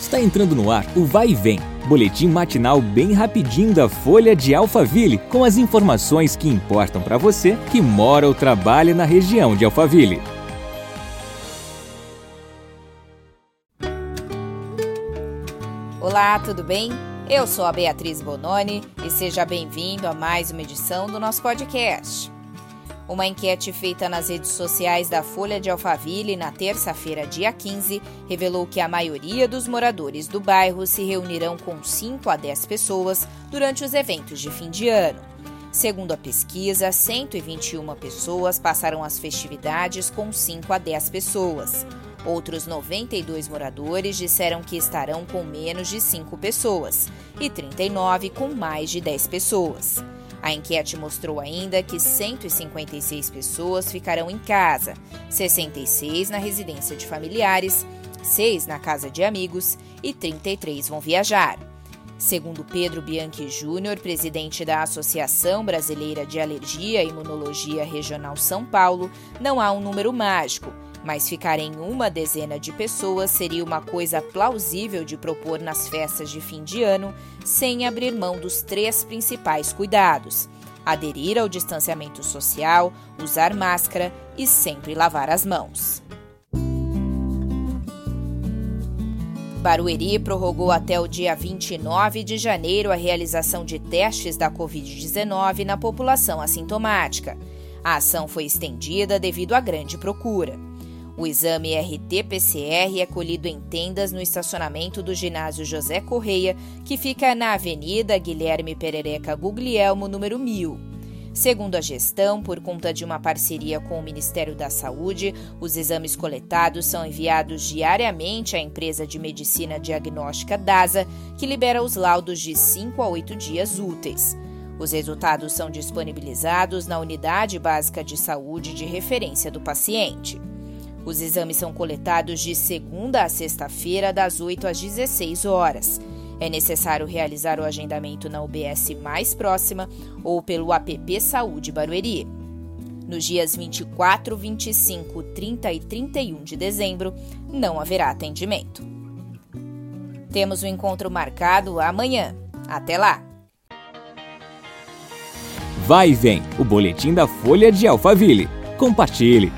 Está entrando no ar o Vai e Vem, boletim matinal bem rapidinho da Folha de Alphaville, com as informações que importam para você que mora ou trabalha na região de Alphaville. Olá, tudo bem? Eu sou a Beatriz Bononi e seja bem-vindo a mais uma edição do nosso podcast. Uma enquete feita nas redes sociais da Folha de Alphaville na terça-feira, dia 15, revelou que a maioria dos moradores do bairro se reunirão com 5 a 10 pessoas durante os eventos de fim de ano. Segundo a pesquisa, 121 pessoas passaram as festividades com 5 a 10 pessoas. Outros 92 moradores disseram que estarão com menos de 5 pessoas e 39 com mais de 10 pessoas. A enquete mostrou ainda que 156 pessoas ficarão em casa, 66 na residência de familiares, 6 na casa de amigos e 33 vão viajar. Segundo Pedro Bianchi Júnior, presidente da Associação Brasileira de Alergia e Imunologia Regional São Paulo, não há um número mágico mas ficar em uma dezena de pessoas seria uma coisa plausível de propor nas festas de fim de ano, sem abrir mão dos três principais cuidados: aderir ao distanciamento social, usar máscara e sempre lavar as mãos. Barueri prorrogou até o dia 29 de janeiro a realização de testes da Covid-19 na população assintomática. A ação foi estendida devido à grande procura. O exame RT-PCR é colhido em tendas no estacionamento do ginásio José Correia, que fica na Avenida Guilherme Perereca Guglielmo, número 1000. Segundo a gestão, por conta de uma parceria com o Ministério da Saúde, os exames coletados são enviados diariamente à empresa de medicina diagnóstica DASA, que libera os laudos de 5 a 8 dias úteis. Os resultados são disponibilizados na unidade básica de saúde de referência do paciente. Os exames são coletados de segunda a sexta-feira, das 8 às 16 horas. É necessário realizar o agendamento na UBS mais próxima ou pelo app Saúde Barueri. Nos dias 24, 25, 30 e 31 de dezembro, não haverá atendimento. Temos um encontro marcado amanhã. Até lá! Vai e vem o boletim da Folha de Alphaville. Compartilhe!